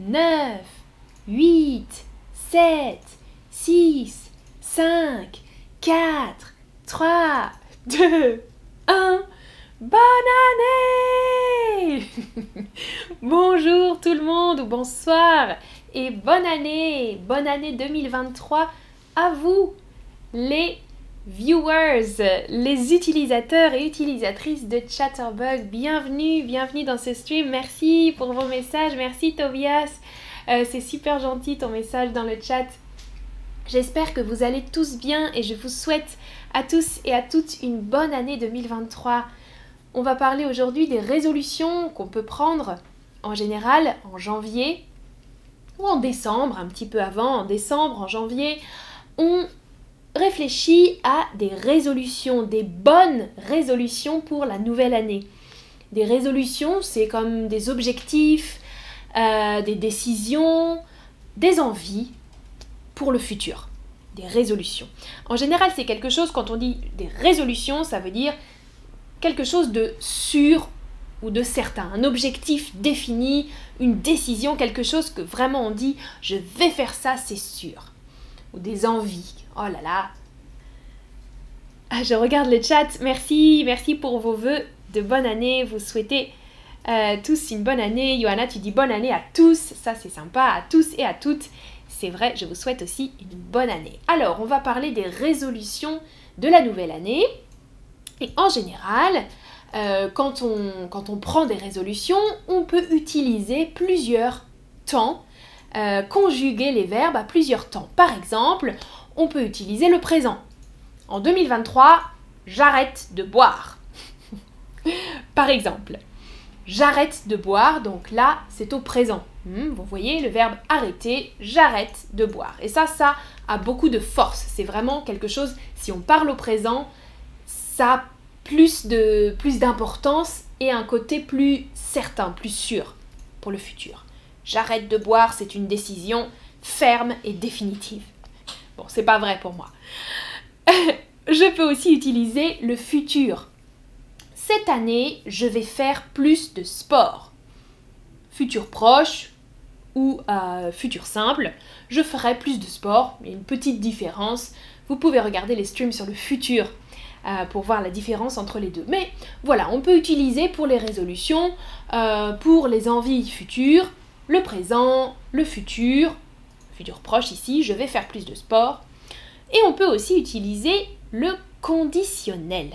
9, 8, 7, 6, 5, 4, 3, 2, 1. Bonne année Bonjour tout le monde ou bonsoir et bonne année Bonne année 2023 à vous les viewers, les utilisateurs et utilisatrices de Chatterbug. Bienvenue, bienvenue dans ce stream. Merci pour vos messages. Merci Tobias. Euh, c'est super gentil ton message dans le chat. J'espère que vous allez tous bien et je vous souhaite à tous et à toutes une bonne année 2023. On va parler aujourd'hui des résolutions qu'on peut prendre en général en janvier ou en décembre, un petit peu avant, en décembre, en janvier. On réfléchit à des résolutions, des bonnes résolutions pour la nouvelle année. Des résolutions, c'est comme des objectifs, euh, des décisions, des envies pour le futur. Des résolutions. En général, c'est quelque chose, quand on dit des résolutions, ça veut dire quelque chose de sûr ou de certain, un objectif défini, une décision, quelque chose que vraiment on dit je vais faire ça, c'est sûr. Ou des envies. Oh là là. Ah, je regarde le chat. Merci, merci pour vos voeux de bonne année. Vous souhaitez euh, tous une bonne année. Johanna, tu dis bonne année à tous. Ça, c'est sympa. À tous et à toutes. C'est vrai, je vous souhaite aussi une bonne année. Alors, on va parler des résolutions de la nouvelle année. Et en général, euh, quand, on, quand, on, prend des résolutions, on peut utiliser plusieurs temps, euh, conjuguer les verbes à plusieurs temps. Par exemple, on peut utiliser le présent. En 2023, j'arrête de boire. Par exemple, j'arrête de boire, donc là, c'est au présent. Hmm, vous voyez le verbe arrêter, j'arrête de boire. Et ça, ça a beaucoup de force. C'est vraiment quelque chose, si on parle au présent, ça plus de plus d'importance et un côté plus certain, plus sûr pour le futur. J'arrête de boire, c'est une décision ferme et définitive. Bon, c'est pas vrai pour moi. je peux aussi utiliser le futur. Cette année, je vais faire plus de sport. Futur proche ou euh, futur simple, je ferai plus de sport. Il une petite différence. Vous pouvez regarder les streams sur le futur euh, pour voir la différence entre les deux. Mais voilà, on peut utiliser pour les résolutions, euh, pour les envies futures, le présent, le futur, futur proche ici, je vais faire plus de sport. Et on peut aussi utiliser le conditionnel.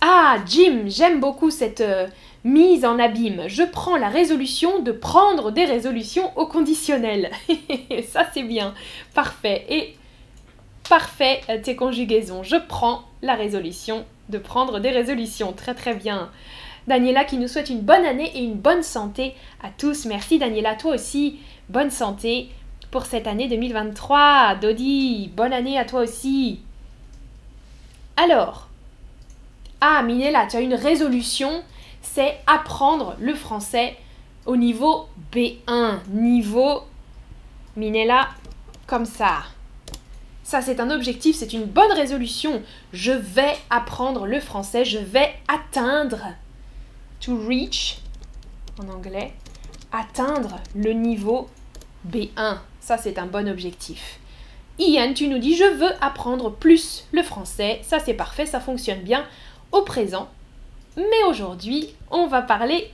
Ah, Jim, j'aime beaucoup cette euh, mise en abîme. Je prends la résolution de prendre des résolutions au conditionnel. Ça, c'est bien. Parfait. Et parfait euh, tes conjugaisons. Je prends la résolution de prendre des résolutions. Très très bien. Daniela qui nous souhaite une bonne année et une bonne santé à tous. Merci Daniela, toi aussi. Bonne santé pour cette année 2023. Dodi, bonne année à toi aussi. Alors, ah Minella, tu as une résolution, c'est apprendre le français au niveau B1. Niveau, Minella, comme ça. Ça, c'est un objectif, c'est une bonne résolution. Je vais apprendre le français, je vais atteindre. To reach, en anglais, atteindre le niveau B1. Ça, c'est un bon objectif. Ian, tu nous dis je veux apprendre plus le français. Ça, c'est parfait, ça fonctionne bien au présent. Mais aujourd'hui, on va parler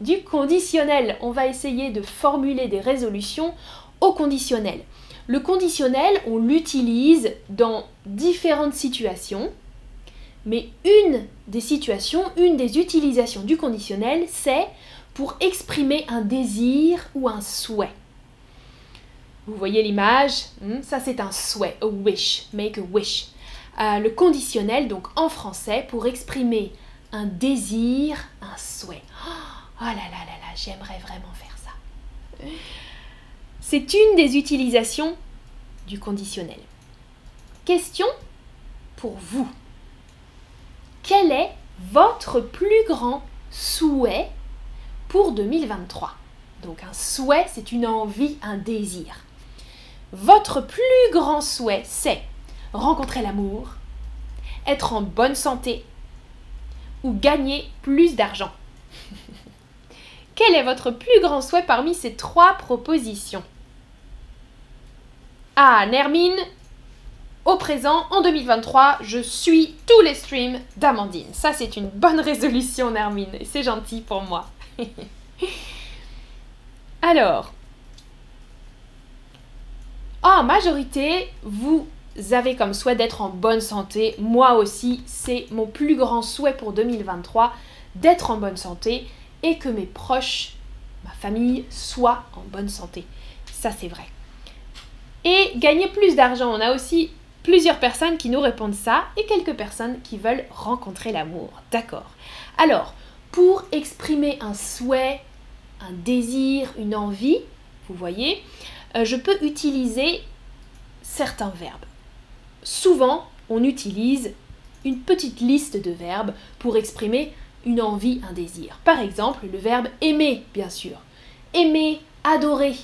du conditionnel. On va essayer de formuler des résolutions au conditionnel. Le conditionnel, on l'utilise dans différentes situations, mais une des situations, une des utilisations du conditionnel, c'est pour exprimer un désir ou un souhait. Vous voyez l'image hmm, Ça, c'est un souhait, a wish, make a wish. Euh, le conditionnel, donc en français, pour exprimer un désir, un souhait. Oh là là là là, j'aimerais vraiment faire ça. C'est une des utilisations du conditionnel. Question pour vous. Quel est votre plus grand souhait pour 2023 Donc un souhait, c'est une envie, un désir. Votre plus grand souhait, c'est rencontrer l'amour, être en bonne santé ou gagner plus d'argent. quel est votre plus grand souhait parmi ces trois propositions? Ah, Nermine, au présent, en 2023, je suis tous les streams d'Amandine. Ça, c'est une bonne résolution, Nermine. Et c'est gentil pour moi. Alors, en majorité, vous avez comme souhait d'être en bonne santé. Moi aussi, c'est mon plus grand souhait pour 2023 d'être en bonne santé et que mes proches, ma famille, soient en bonne santé. Ça, c'est vrai. Et gagner plus d'argent. On a aussi plusieurs personnes qui nous répondent ça et quelques personnes qui veulent rencontrer l'amour. D'accord. Alors, pour exprimer un souhait, un désir, une envie, vous voyez, euh, je peux utiliser certains verbes. Souvent, on utilise une petite liste de verbes pour exprimer une envie, un désir. Par exemple, le verbe aimer, bien sûr. Aimer, adorer.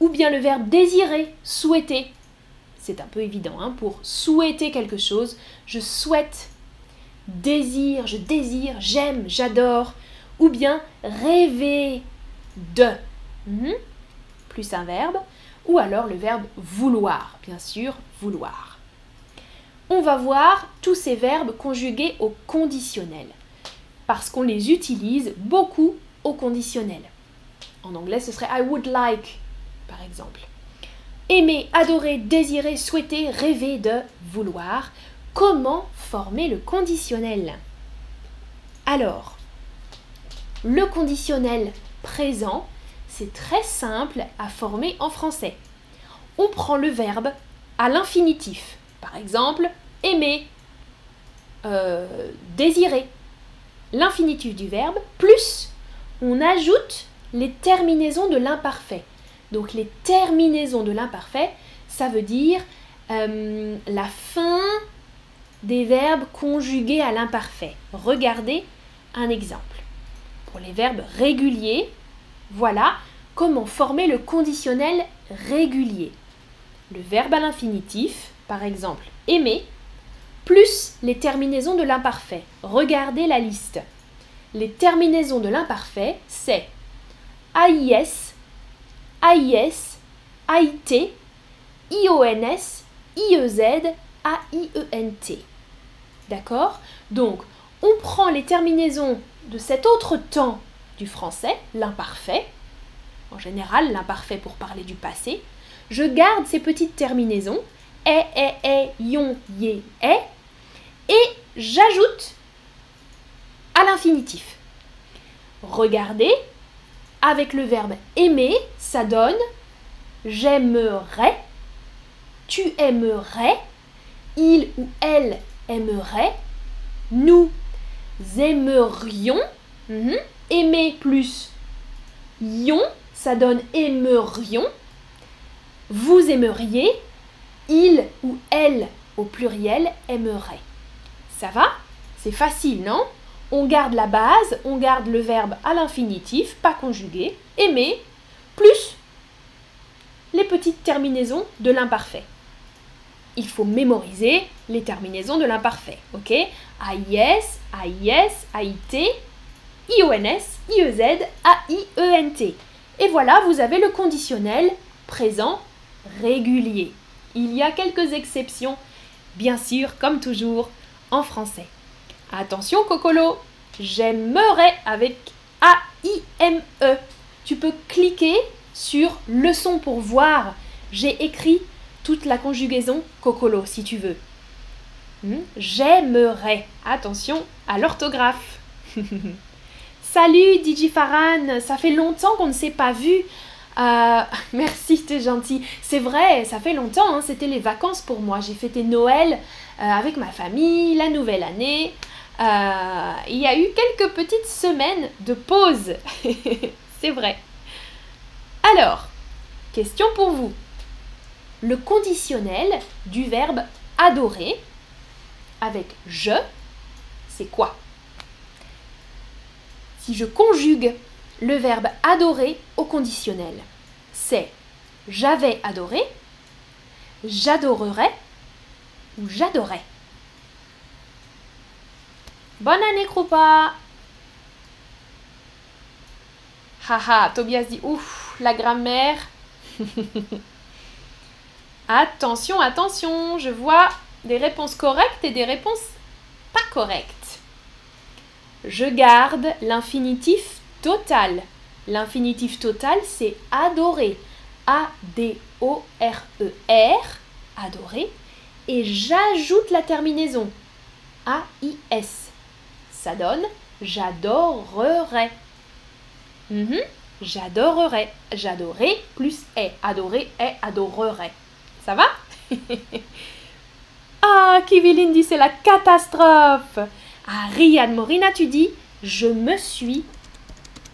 Ou bien le verbe désirer, souhaiter. C'est un peu évident, hein, pour souhaiter quelque chose, je souhaite, désire, je désire, j'aime, j'adore. Ou bien rêver de. Mhm. Plus un verbe. Ou alors le verbe vouloir, bien sûr, vouloir. On va voir tous ces verbes conjugués au conditionnel parce qu'on les utilise beaucoup au conditionnel. En anglais, ce serait I would like, par exemple. Aimer, adorer, désirer, souhaiter, rêver de, vouloir. Comment former le conditionnel? Alors, le conditionnel présent, c'est très simple à former en français. On prend le verbe à l'infinitif. Par exemple, aimer, euh, désirer, l'infinitif du verbe, plus on ajoute les terminaisons de l'imparfait. Donc les terminaisons de l'imparfait, ça veut dire euh, la fin des verbes conjugués à l'imparfait. Regardez un exemple. Pour les verbes réguliers, voilà comment former le conditionnel régulier. Le verbe à l'infinitif, par exemple aimer, plus les terminaisons de l'imparfait. Regardez la liste. Les terminaisons de l'imparfait, c'est AIS, AIS, AIT, IONS, IEZ, AIENT. D'accord? Donc, on prend les terminaisons de cet autre temps du français, l'imparfait, en général l'imparfait pour parler du passé, je garde ces petites terminaisons, et, et, et, yon, yé, est, et j'ajoute à l'infinitif. Regardez, avec le verbe aimer, ça donne j'aimerais, tu aimerais, il ou elle aimerait, nous aimerions, mhm, aimer plus ion, ça donne aimerions, vous aimeriez, il ou elle au pluriel aimerait. Ça va? C'est facile, non? On garde la base, on garde le verbe à l'infinitif, pas conjugué, aimer, plus les petites terminaisons de l'imparfait. Il faut mémoriser les terminaisons de l'imparfait, ok? AIS, AIS, AIT, IONS, IEZ, AIENT. Et voilà, vous avez le conditionnel présent régulier. Il y a quelques exceptions, bien sûr, comme toujours, en français. Attention Cocolo, j'aimerais avec A-I-M-E. Tu peux cliquer sur leçon pour voir. J'ai écrit toute la conjugaison Cocolo si tu veux. Hmm? J'aimerais. Attention à l'orthographe. Salut DJ Farhan, ça fait longtemps qu'on ne s'est pas vu. Euh, merci, t'es gentil. C'est vrai, ça fait longtemps, hein, c'était les vacances pour moi. J'ai fêté Noël euh, avec ma famille, la nouvelle année. Euh, il y a eu quelques petites semaines de pause. C'est vrai. Alors, question pour vous. Le conditionnel du verbe adorer avec je, c'est quoi? Si je conjugue le verbe adorer au conditionnel, c'est j'avais adoré, j'adorerais, j'adorais. Bonne année, Krupa Haha, Tobias dit ouf, la grammaire. attention, attention, je vois des réponses correctes et des réponses pas correctes. Je garde l'infinitif total. L'infinitif total, c'est adorer. A-D-O-R-E-R, adorer. Et j'ajoute la terminaison. A-I-S. Ça donne j'adorerais. Mhm. J'adorerais. Plus est. Adorer est adorerait. Ça va? Ah, Kivilin dit c'est la catastrophe. Ah, Riyad Morina, tu dis je me suis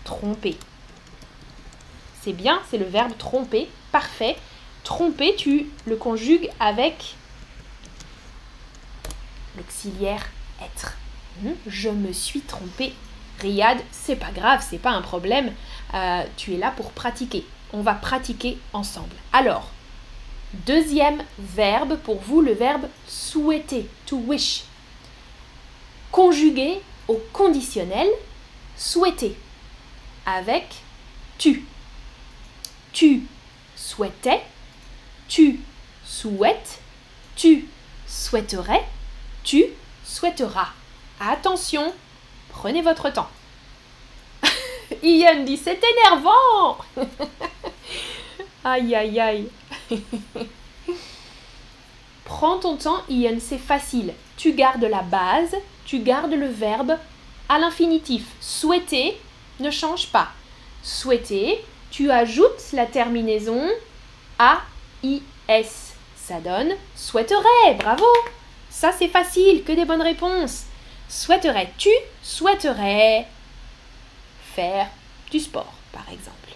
trompé. C'est bien, c'est le verbe tromper. Parfait. Tromper, tu le conjugues avec l'auxiliaire être. Hmm, je me suis trompé. Riyad, c'est pas grave, c'est pas un problème. Euh, tu es là pour pratiquer. On va pratiquer ensemble. Alors, deuxième verbe pour vous, le verbe souhaiter, to wish. Conjugué au conditionnel, souhaiter, avec tu. Tu souhaitais, tu souhaites, tu souhaiterais, tu souhaiteras. Attention, prenez votre temps. Ian dit c'est énervant. aïe aïe aïe. Prends ton temps, Ian, c'est facile. Tu gardes la base, tu gardes le verbe à l'infinitif. Souhaiter ne change pas. Souhaiter, tu ajoutes la terminaison A-I-S. Ça donne souhaiterais. Bravo. Ça, c'est facile, que des bonnes réponses. Souhaiterais-tu, souhaiterais faire du sport, par exemple?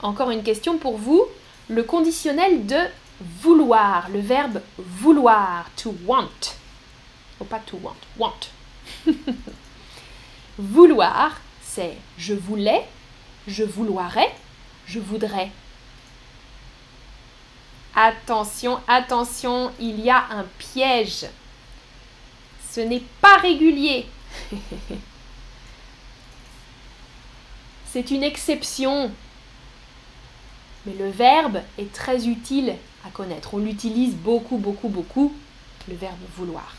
Encore une question pour vous. Le conditionnel de vouloir, le verbe vouloir, to want. Oh, pas to want, want. vouloir, c'est je voulais, je vouloirais, je voudrais. Attention, attention, il y a un piège. Ce n'est pas régulier. C'est une exception. Mais le verbe est très utile à connaître. On l'utilise beaucoup, beaucoup, beaucoup, le verbe vouloir.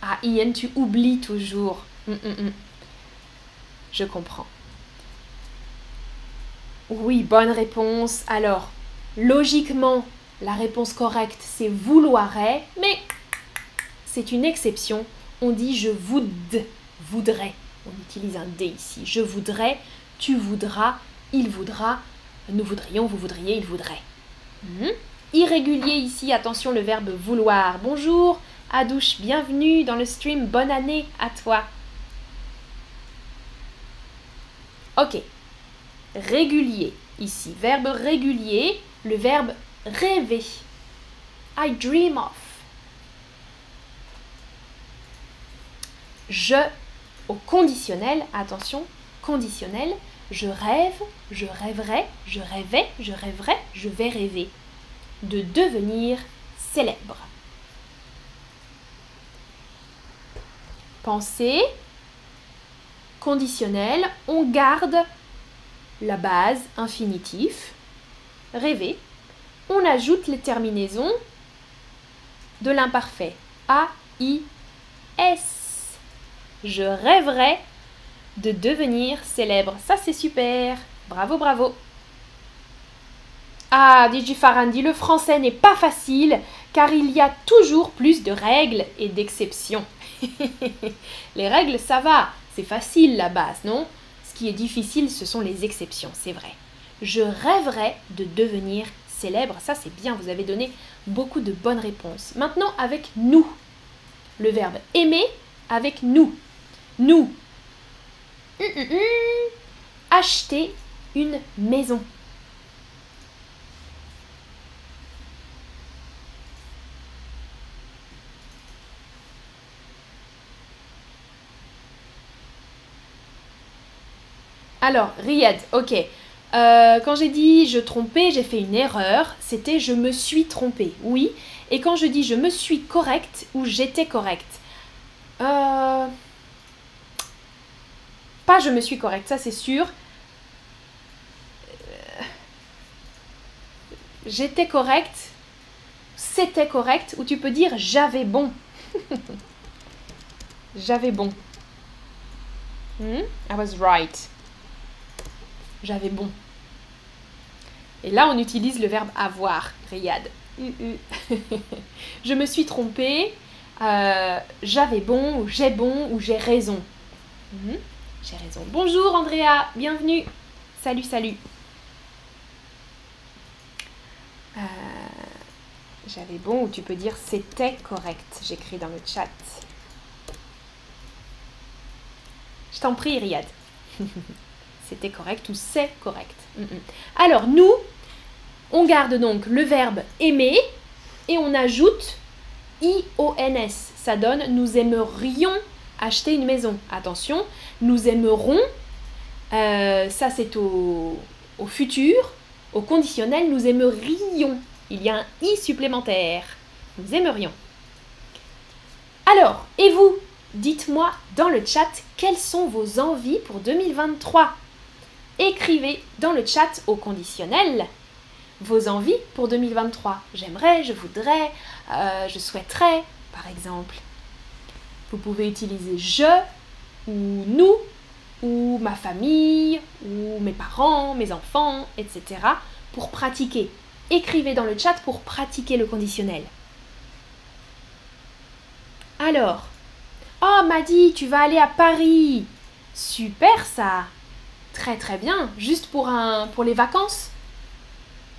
Ah, Ian, tu oublies toujours. Hum, hum, hum. Je comprends. Oui, bonne réponse. Alors, logiquement, la réponse correcte, c'est vouloirait, mais c'est une exception. On dit je voudrais, voudrais. On utilise un D ici. Je voudrais, tu voudras, il voudra, nous voudrions, vous voudriez, il voudrait. Hmm? Irrégulier ici, attention le verbe vouloir. Bonjour, Adouche, bienvenue dans le stream, bonne année à toi. Ok, régulier ici, verbe régulier, le verbe rêver. I dream of. Je au conditionnel, attention, conditionnel, je rêve, je rêverai, je rêvais, je rêverai, je vais rêver. De devenir célèbre. Pensée, conditionnel, on garde la base infinitif, rêver, on ajoute les terminaisons de l'imparfait. A, I, S. Je rêverais de devenir célèbre. Ça, c'est super. Bravo, bravo. Ah, dit Farandi, le français n'est pas facile car il y a toujours plus de règles et d'exceptions. les règles, ça va, c'est facile la base, non? Ce qui est difficile, ce sont les exceptions, c'est vrai. Je rêverais de devenir célèbre, ça c'est bien, vous avez donné beaucoup de bonnes réponses. Maintenant avec nous. Le verbe aimer avec nous. Nous. Hum, hum, hum. Acheter une maison. Alors, Riyad, ok. Euh, quand j'ai dit je trompais, j'ai fait une erreur, c'était je me suis trompé, oui. Et quand je dis je me suis correct ou j'étais correct, euh, Pas je me suis correcte, ça c'est sûr. Euh, j'étais correcte, c'était correct, ou tu peux dire j'avais bon. j'avais bon. Hmm? I was right. J'avais bon. Et là, on utilise le verbe avoir, Riyad. je me suis trompée, euh, j'avais bon, ou j'ai bon, ou j'ai raison. Hmm? J'ai raison. Bonjour Andrea, bienvenue. Salut, salut. Euh, j'avais bon, ou tu peux dire c'était correct. J'écris dans le chat. Je t'en prie, Riyad. c'était correct ou c'est correct? Alors, nous, on garde donc le verbe aimer et on ajoute IONS. Ça donne nous aimerions acheter une maison. Attention, nous aimerons, euh, ça c'est au, futur, au conditionnel, nous aimerions. Il y a un i supplémentaire. Nous aimerions. Alors, et vous Dites-moi dans le chat quelles sont vos envies pour 2023. Écrivez dans le chat au conditionnel vos envies pour 2023. J'aimerais, je voudrais, euh, je souhaiterais, par exemple. Vous pouvez utiliser je ou nous ou ma famille ou mes parents, mes enfants, etc. pour pratiquer. Écrivez dans le chat pour pratiquer le conditionnel. Alors, oh Maddy, tu vas aller à Paris. Super ça. Très très bien. Juste pour un pour les vacances.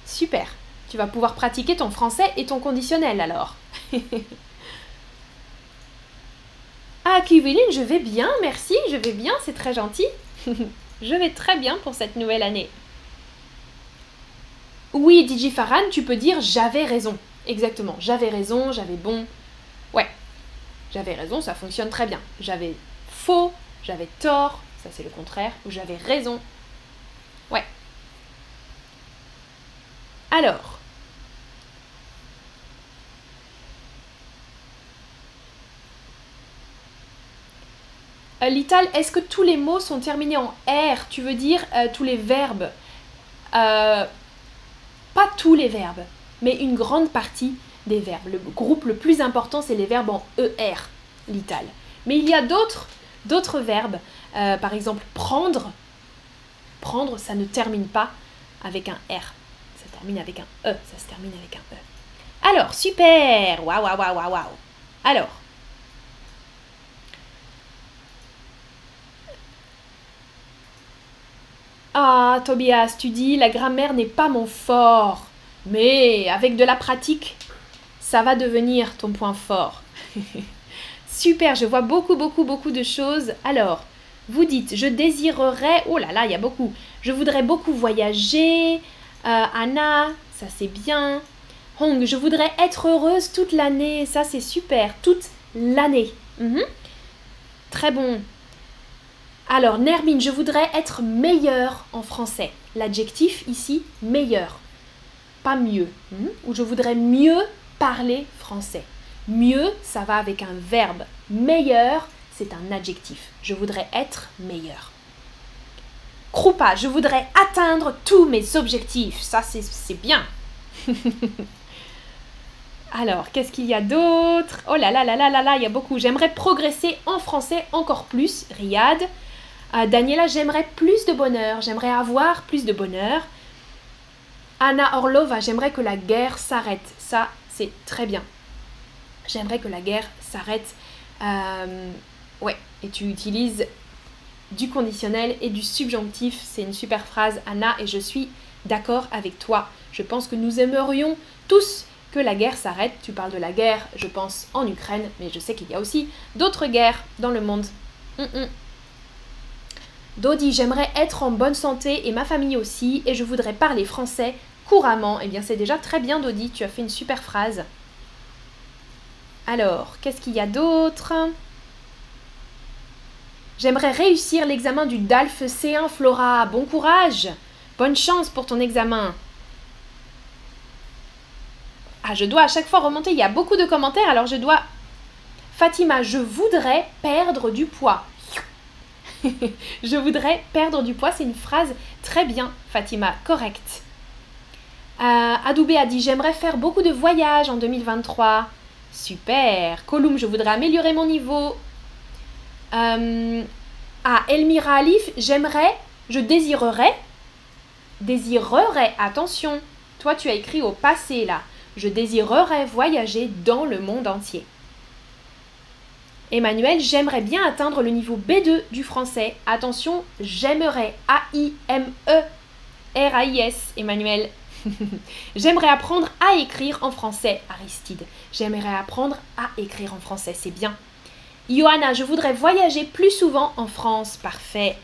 Super. Tu vas pouvoir pratiquer ton français et ton conditionnel alors. ah, Kiwiline, je vais bien, merci, je vais bien, c'est très gentil. je vais très bien pour cette nouvelle année. Oui, DJ tu peux dire j'avais raison. Exactement, j'avais raison, j'avais bon. Ouais, j'avais raison, ça fonctionne très bien. J'avais faux, j'avais tort, ça c'est le contraire, ou j'avais raison. Ouais, alors, euh, Lital, est-ce que tous les mots sont terminés en R? Tu veux dire euh, tous les verbes? Euh, Pas tous les verbes, mais une grande partie des verbes. Le groupe le plus important, c'est les verbes en ER, Lital. Mais il y a d'autres, d'autres verbes. par exemple, prendre. Prendre, ça ne termine pas avec un R termine avec un E. Ça se termine avec un E. Alors, super waouh, waouh, waouh, waouh Alors. Ah, Tobias, tu dis, la grammaire n'est pas mon fort. Mais avec de la pratique, ça va devenir ton point fort. Super, je vois beaucoup, beaucoup, beaucoup de choses. Alors, vous dites, je désirerais, oh là là, il y a beaucoup. Je voudrais beaucoup voyager, euh, Anna, ça c'est bien. Hong, je voudrais être heureuse toute l'année. Ça c'est super. Toute l'année. Mhm. Très bon. Alors, Nermine, je voudrais être meilleure en français. L'adjectif ici, meilleur. Pas mieux. Mhm. Ou je voudrais mieux parler français. Mieux, ça va avec un verbe. Meilleur, c'est un adjectif. Je voudrais être meilleur. Krupa, je voudrais atteindre tous mes objectifs. Ça, c'est bien. Alors, qu'est-ce qu'il y a d'autre? Oh là là là là là là, il y a beaucoup. J'aimerais progresser en français encore plus, Riyad. Euh, Daniela, j'aimerais plus de bonheur. J'aimerais avoir plus de bonheur. Anna Orlova, j'aimerais que la guerre s'arrête. Ça, c'est très bien. J'aimerais que la guerre s'arrête. Euh, ouais, et tu utilises du conditionnel et du subjonctif. C'est une super phrase, Anna, et je suis d'accord avec toi. Je pense que nous aimerions tous que la guerre s'arrête. Tu parles de la guerre, je pense, en Ukraine, mais je sais qu'il y a aussi d'autres guerres dans le monde. Mm Dodi, j'aimerais être en bonne santé et ma famille aussi, et je voudrais parler français couramment. Eh bien, c'est déjà très bien, Dodi, tu as fait une super phrase. Alors, qu'est-ce qu'il y a d'autre? J'aimerais réussir l'examen du DALF C1 Flora. Bon courage Bonne chance pour ton examen Ah, je dois à chaque fois remonter, il y a beaucoup de commentaires, alors je dois... Fatima, je voudrais perdre du poids. je voudrais perdre du poids, c'est une phrase très bien, Fatima, correcte. Euh, Adoubé a dit J'aimerais faire beaucoup de voyages en 2023. Super. Colum, je voudrais améliorer mon niveau. Euh, ah, Elmira Alif, j'aimerais, je désirerais. Désirerais, attention. Toi, tu as écrit au passé là. Je désirerais voyager dans le monde entier. Emmanuel, j'aimerais bien atteindre le niveau B2 du français. Attention, j'aimerais. A-I-M-E. R-A-I-S, Emmanuel. J'aimerais apprendre à écrire en français, Aristide. J'aimerais apprendre à écrire en français, c'est bien. Johanna, je voudrais voyager plus souvent en France, parfait.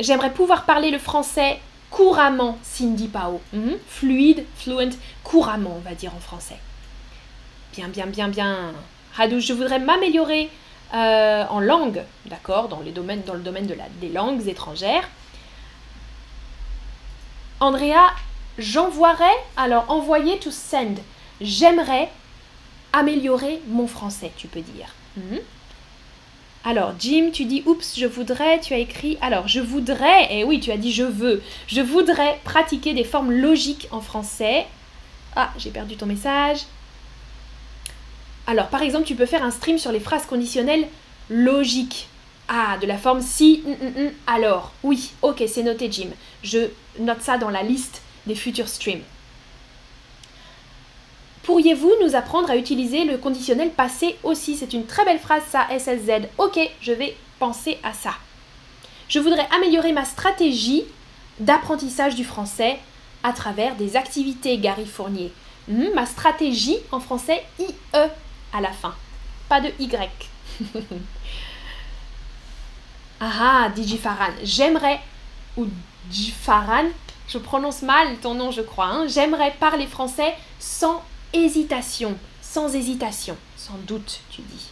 J'aimerais pouvoir parler le français couramment, Cindy Pao. Mhm. Fluide, fluent, couramment, on va dire en français. Bien, bien, bien, bien. Radouche, je voudrais m'améliorer euh, en langue, d'accord, dans, dans le domaine de la, des langues étrangères. Andrea, j'envoierais, alors envoyer to send. J'aimerais améliorer mon français, tu peux dire. Mhm. Alors, Jim, tu dis oups, je voudrais, tu as écrit alors, je voudrais, et oui, tu as dit je veux, je voudrais pratiquer des formes logiques en français. Ah, j'ai perdu ton message. Alors, par exemple, tu peux faire un stream sur les phrases conditionnelles logiques. Ah, de la forme si, alors. Oui, ok, c'est noté, Jim. Je note ça dans la liste des futurs streams. Pourriez-vous nous apprendre à utiliser le conditionnel passé aussi? C'est une très belle phrase, ça, SSZ. Ok, je vais penser à ça. Je voudrais améliorer ma stratégie d'apprentissage du français à travers des activités, Gary Fournier. Hmm, ma stratégie en français, IE à la fin, pas de Y. Ah, Digi Faran, j'aimerais, ou Faran, je prononce mal ton nom, je crois, hein. j'aimerais parler français sans hésitation, sans hésitation, sans doute, tu dis.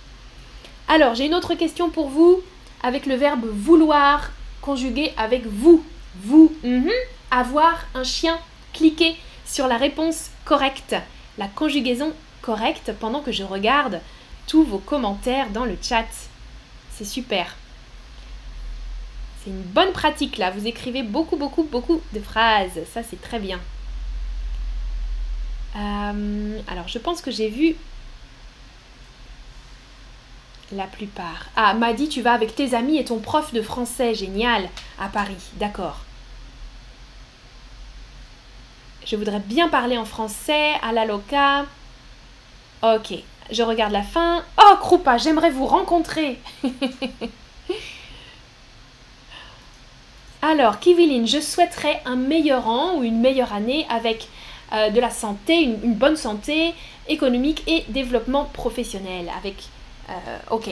Alors, j'ai une autre question pour vous, avec le verbe vouloir conjugué avec vous. Vous, mhm. avoir un chien, cliquez sur la réponse correcte, la conjugaison correcte pendant que je regarde tous vos commentaires dans le chat. C'est super. C'est une bonne pratique là. Vous écrivez beaucoup, beaucoup, beaucoup de phrases. Ça, c'est très bien. Euh, alors, je pense que j'ai vu la plupart. Ah, Madi, tu vas avec tes amis et ton prof de français. Génial. À Paris. D'accord. Je voudrais bien parler en français à la loca. Ok. Je regarde la fin. Oh, Krupa, j'aimerais vous rencontrer. Alors, Kiviline, je souhaiterais un meilleur an ou une meilleure année avec euh, de la santé, une, bonne santé économique et développement professionnel. Avec, euh, ok,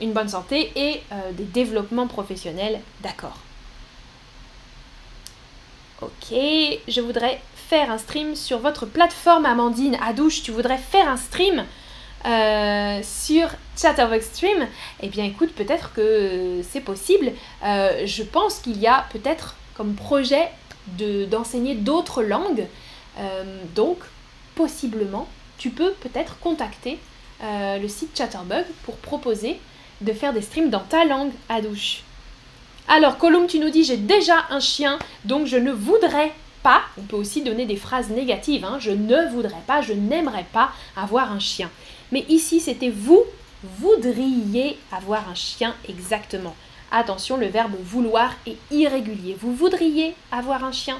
une bonne santé et euh, des développements professionnels, d'accord. Ok, je voudrais faire un stream sur votre plateforme Amandine Adouche. Tu voudrais faire un stream euh, sur Chatterbox Stream, eh bien écoute, peut-être que c'est possible. Euh, je pense qu'il y a peut-être comme projet d'enseigner d'autres langues. Euh, donc, possiblement, tu peux peut-être contacter le site Chatterbug pour proposer de faire des streams dans ta langue à douche. Alors, Colombe, tu nous dis j'ai déjà un chien, donc je ne voudrais pas. On peut aussi donner des phrases négatives. Hein, je ne voudrais pas, je n'aimerais pas avoir un chien. Mais ici, c'était vous voudriez avoir un chien exactement. Attention, le verbe vouloir est irrégulier. Vous voudriez avoir un chien?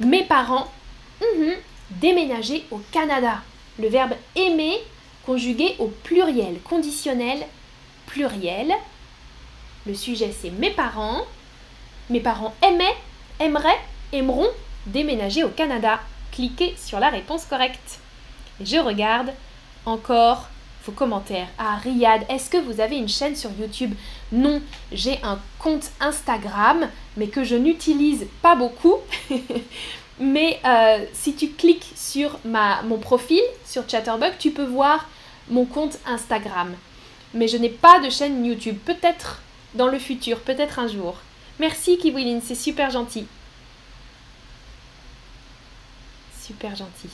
Mes parents, mhm, déménager au Canada. Le verbe aimer conjugué au pluriel, conditionnel pluriel. Le sujet c'est mes parents. Mes parents aimaient, aimeraient, aimeront déménager au Canada. Cliquez sur la réponse correcte je regarde encore vos commentaires. Ah, Riyad, est-ce que vous avez une chaîne sur YouTube? Non, j'ai un compte Instagram, mais que je n'utilise pas beaucoup. mais euh, si tu cliques sur mon profil sur Chatterbug, tu peux voir mon compte Instagram. Mais je n'ai pas de chaîne YouTube. Peut-être dans le futur, peut-être un jour. Merci Kiwilin, c'est super gentil. Super gentil.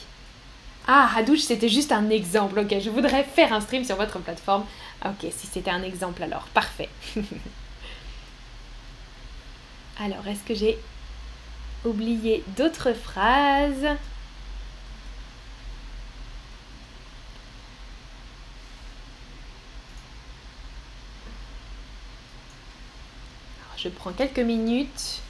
Ah, Hadouche, c'était juste un exemple. Ok, je voudrais faire un stream sur votre plateforme. Ok, si c'était un exemple alors, parfait. alors, est-ce que j'ai oublié d'autres phrases? Je prends quelques minutes.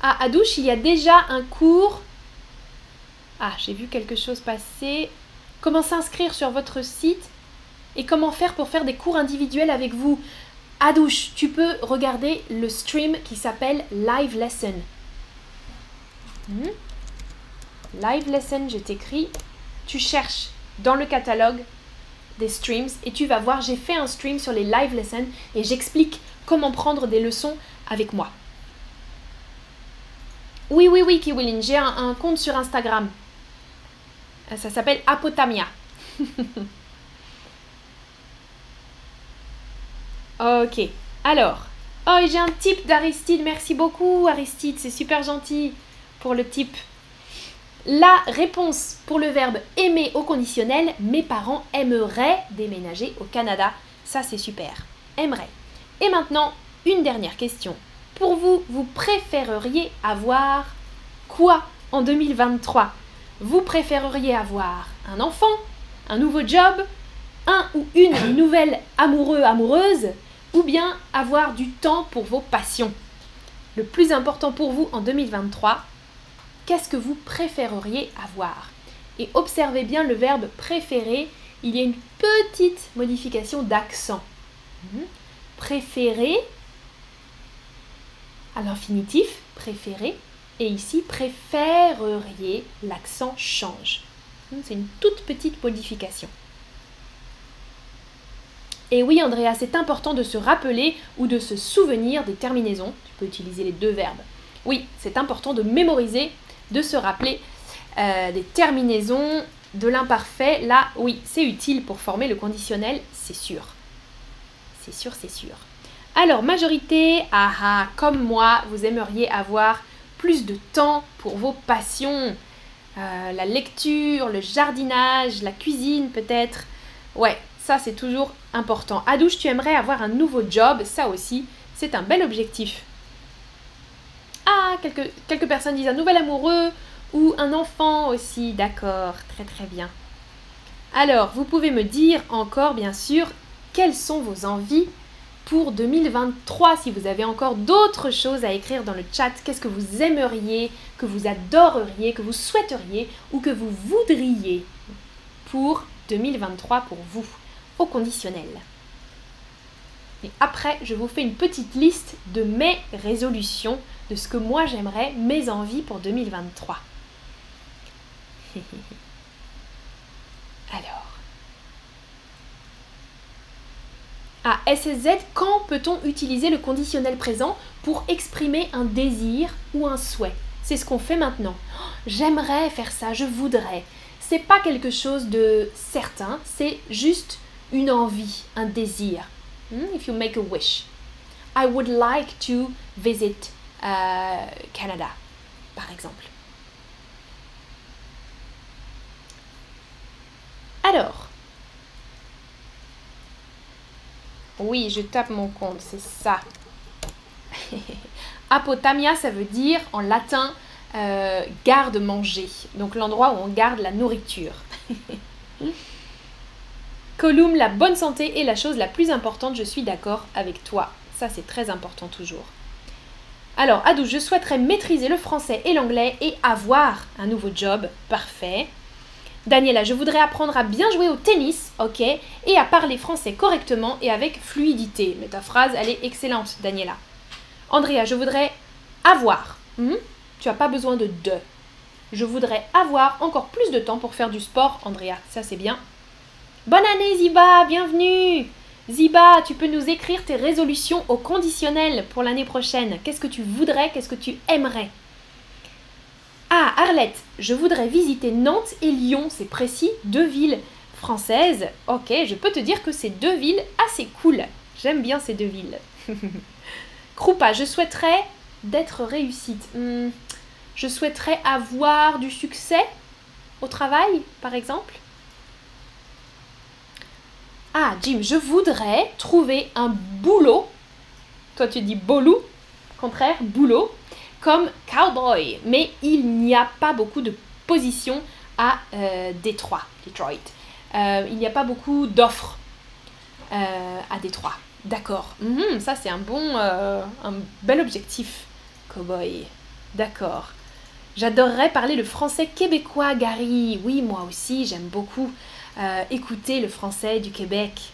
Ah, à douche, il y a déjà un cours. Ah, j'ai vu quelque chose passer. Comment s'inscrire sur votre site et comment faire pour faire des cours individuels avec vous? À douche, tu peux regarder le stream qui s'appelle Live Lesson. Hmm? Live Lesson, je t'écris. Tu cherches dans le catalogue des streams et tu vas voir, j'ai fait un stream sur les live lessons et j'explique comment prendre des leçons avec moi. Oui, oui, oui, Kiwilin, j'ai un, compte sur Instagram. Euh, ça s'appelle Apotamia. ok, alors. Oh, j'ai un type d'Aristide. Merci beaucoup, Aristide. C'est super gentil pour le type. La réponse pour le verbe aimer au conditionnel, mes parents aimeraient déménager au Canada. Ça, c'est super. Aimerait. Et maintenant, une dernière question. Pour vous, vous préféreriez avoir quoi en 2023 Vous préféreriez avoir un enfant, un nouveau job, un ou une nouvelle amoureux, amoureuse, ou bien avoir du temps pour vos passions? Le plus important pour vous en 2023, qu'est-ce que vous préféreriez avoir Et observez bien le verbe préférer, il y a une petite modification d'accent. Mhm. Préférer à l'infinitif, préférer, et ici préféreriez, l'accent change. Mhm, c'est une toute petite modification. Et oui, Andrea, c'est important de se rappeler ou de se souvenir des terminaisons. Tu peux utiliser les deux verbes. Oui, c'est important de mémoriser de se rappeler euh, des terminaisons de l'imparfait. Là, oui, c'est utile pour former le conditionnel, c'est sûr. C'est sûr, c'est sûr. Alors, majorité, ah ah, comme moi, vous aimeriez avoir plus de temps pour vos passions. Euh, la lecture, le jardinage, la cuisine peut-être. Ouais, ça c'est toujours important. À douche, tu aimerais avoir un nouveau job, ça aussi, c'est un bel objectif. Ah, quelques, quelques personnes disent un nouvel amoureux ou un enfant aussi. D'accord, très très bien. Alors, vous pouvez me dire encore, bien sûr, quelles sont vos envies pour 2023 Si vous avez encore d'autres choses à écrire dans le chat, qu'est-ce que vous aimeriez, que vous adoreriez, que vous souhaiteriez ou que vous voudriez pour 2023 pour vous, au conditionnel? Et après, je vous fais une petite liste de mes résolutions de ce que moi j'aimerais, mes envies pour 2023. Alors. À SSZ, quand peut-on utiliser le conditionnel présent pour exprimer un désir ou un souhait? C'est ce qu'on fait maintenant. J'aimerais faire ça, je voudrais. C'est pas quelque chose de certain, c'est juste une envie, un désir. Hmm, if you make a wish. I would like to visit euh, Canada, par exemple. Alors, oui, je tape mon compte, c'est ça. Apotamia, ça veut dire en latin euh, garde-manger, donc l'endroit où on garde la nourriture. Colum, la bonne santé est la chose la plus importante, je suis d'accord avec toi. Ça, c'est très important toujours. Alors, Adou, je souhaiterais maîtriser le français et l'anglais et avoir un nouveau job. Parfait. Daniela, je voudrais apprendre à bien jouer au tennis, ok, et à parler français correctement et avec fluidité. Mais ta phrase, elle est excellente, Daniela. Andrea, je voudrais avoir. Hmm? Tu n'as pas besoin de de. Je voudrais avoir encore plus de temps pour faire du sport, Andrea. Ça, c'est bien. Bonne année, Ziba, bienvenue. Ziba, tu peux nous écrire tes résolutions au conditionnel pour l'année prochaine. Qu'est-ce que tu voudrais, qu'est-ce que tu aimerais? Ah, Arlette, je voudrais visiter Nantes et Lyon, c'est précis, deux villes françaises. Ok, je peux te dire que c'est deux villes assez cool. J'aime bien ces deux villes. Krupa, je souhaiterais d'être réussite. Hmm, Je souhaiterais avoir du succès au travail, par exemple? Ah, Jim, je voudrais trouver un boulot. Toi, tu dis bolou, contraire, boulot, comme cowboy. Mais il n'y a pas beaucoup de positions à euh, Détroit, Detroit. Euh, il n'y a pas beaucoup d'offres euh, à Détroit. D'accord. Mhm, ça, c'est un bon, un bel objectif, cowboy. D'accord. J'adorerais parler le français québécois, Gary. Oui, moi aussi, j'aime beaucoup. Euh, écouter le français du Québec.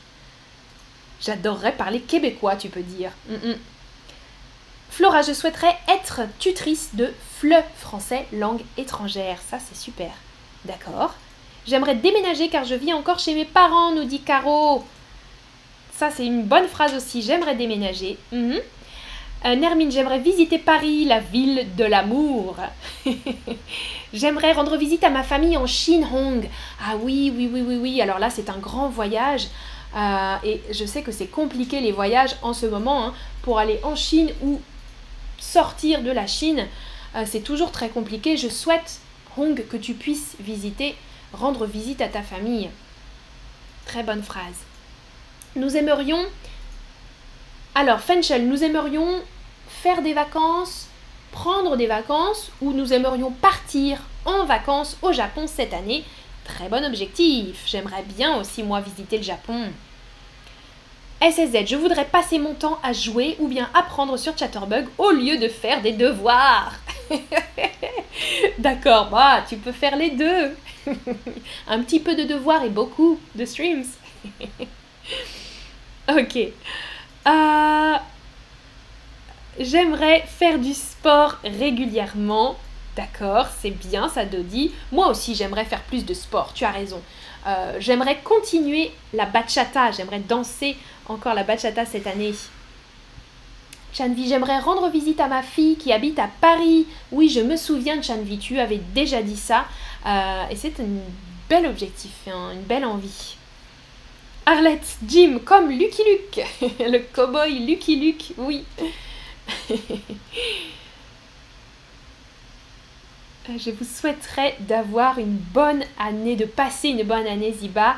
J'adorerais parler québécois, tu peux dire. Mm, mm. Flora, je souhaiterais être tutrice de FLE français langue étrangère. Ça, c'est super. D'accord. J'aimerais déménager car je vis encore chez mes parents, nous dit Caro. Ça, c'est une bonne phrase aussi. J'aimerais déménager. Mm, euh, Nermine, j'aimerais visiter Paris, la ville de l'amour. j'aimerais rendre visite à ma famille en Chine, Hong. Ah oui, oui, oui, oui, oui. Alors là, c'est un grand voyage. Euh, et je sais que c'est compliqué les voyages en ce moment. Hein. pour aller en Chine ou sortir de la Chine, euh, c'est toujours très compliqué. Je souhaite, Hong, que tu puisses visiter, rendre visite à ta famille. Très bonne phrase. Nous aimerions alors, Fenchel, nous aimerions faire des vacances, prendre des vacances, ou nous aimerions partir en vacances au Japon cette année. Très bon objectif. J'aimerais bien aussi, moi, visiter le Japon. SSZ, je voudrais passer mon temps à jouer ou bien apprendre sur Chatterbug au lieu de faire des devoirs. D'accord, bah, tu peux faire les deux. Un petit peu de devoirs et beaucoup de streams. ok. Euh, j'aimerais faire du sport régulièrement. D'accord, c'est bien ça, Dodi. Moi aussi, j'aimerais faire plus de sport, tu as raison. Euh, j'aimerais continuer la bachata, j'aimerais danser encore la bachata cette année. Chanvi, j'aimerais rendre visite à ma fille qui habite à Paris. Oui, je me souviens, Chanvi, tu avais déjà dit ça. Euh, et c'est un bel objectif, hein, une belle envie. Arlette, Jim, comme Lucky Luke. Le cowboy Lucky Luke, oui. Je vous souhaiterais d'avoir une bonne année, de passer une bonne année, Ziba.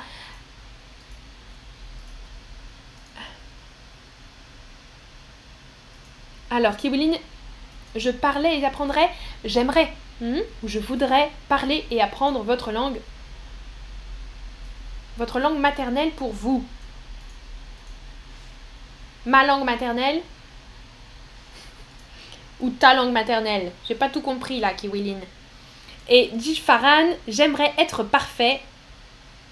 Alors, Kiwiline, je parlais et apprendrais, j'aimerais, hmm, ou je voudrais parler et apprendre votre langue votre langue maternelle pour vous. Ma langue maternelle ou ta langue maternelle? J'ai pas tout compris là, Kiwiline. Et Faran, j'aimerais être parfait.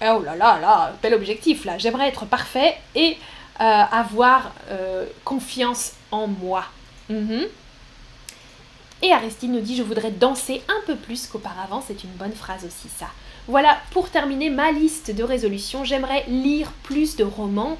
Oh là là là, bel objectif là. J'aimerais être parfait et euh, avoir euh, confiance en moi. Mhm. Et Aristide nous dit Je voudrais danser un peu plus qu'auparavant. C'est une bonne phrase aussi, ça. Voilà, pour terminer ma liste de résolutions, j'aimerais lire plus de romans.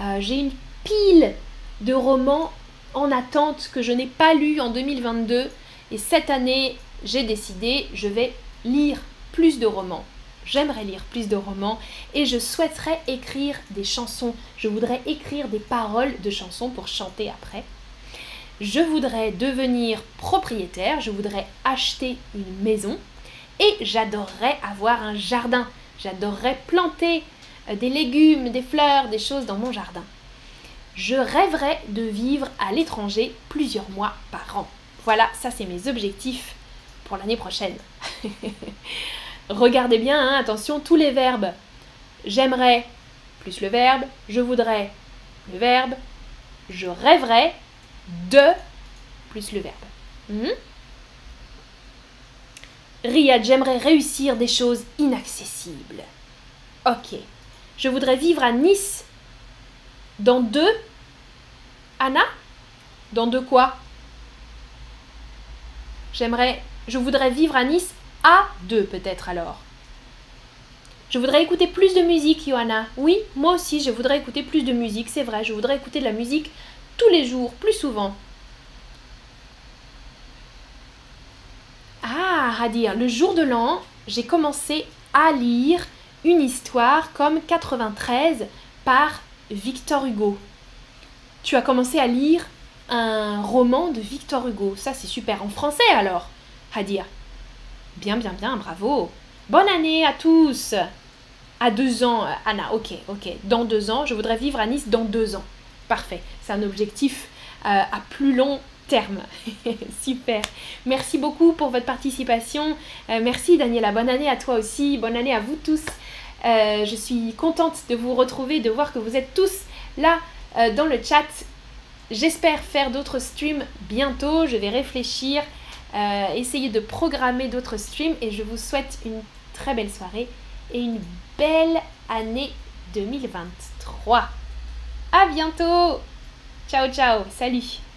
Euh, j'ai une pile de romans en attente que je n'ai pas lu en 2022. Et cette année, j'ai décidé, je vais lire plus de romans. J'aimerais lire plus de romans et je souhaiterais écrire des chansons. Je voudrais écrire des paroles de chansons pour chanter après je voudrais devenir propriétaire, je voudrais acheter une maison et j'adorerais avoir un jardin. J'adorerais planter euh, des légumes, des fleurs, des choses dans mon jardin. Je rêverais de vivre à l'étranger plusieurs mois par an. Voilà, ça c'est mes objectifs pour l'année prochaine. Regardez bien, hein, attention, tous les verbes. J'aimerais plus le verbe, je voudrais le verbe, je rêverais de plus le verbe. Hmm? Riyad, j'aimerais réussir des choses inaccessibles. Ok. Je voudrais vivre à Nice. Dans deux? Anna? Dans deux quoi? J'aimerais. Je voudrais vivre à Nice à deux peut-être alors. Je voudrais écouter plus de musique, Johanna. Oui, moi aussi, je voudrais écouter plus de musique, c'est vrai. Je voudrais écouter de la musique tous les jours, plus souvent. Ah, à dire, le jour de l'an, j'ai commencé à lire une histoire comme 93 par Victor Hugo. Tu as commencé à lire un roman de Victor Hugo. Ça, c'est super. En français alors Hadia. Bien, bien, bien, bravo. Bonne année à tous. À deux ans, euh, Anna, ok, ok. Dans deux ans, je voudrais vivre à Nice dans deux ans. Parfait. C'est un objectif euh, à plus long terme. Super. Merci beaucoup pour votre participation. Euh, merci Daniela. Bonne année à toi aussi. Bonne année à vous tous. je suis contente de vous retrouver, de voir que vous êtes tous là dans le chat. J'espère faire d'autres streams bientôt. Je vais réfléchir, essayer de programmer d'autres streams et je vous souhaite une très belle soirée et une belle année 2023. À bientôt. Ciao ciao. Salut.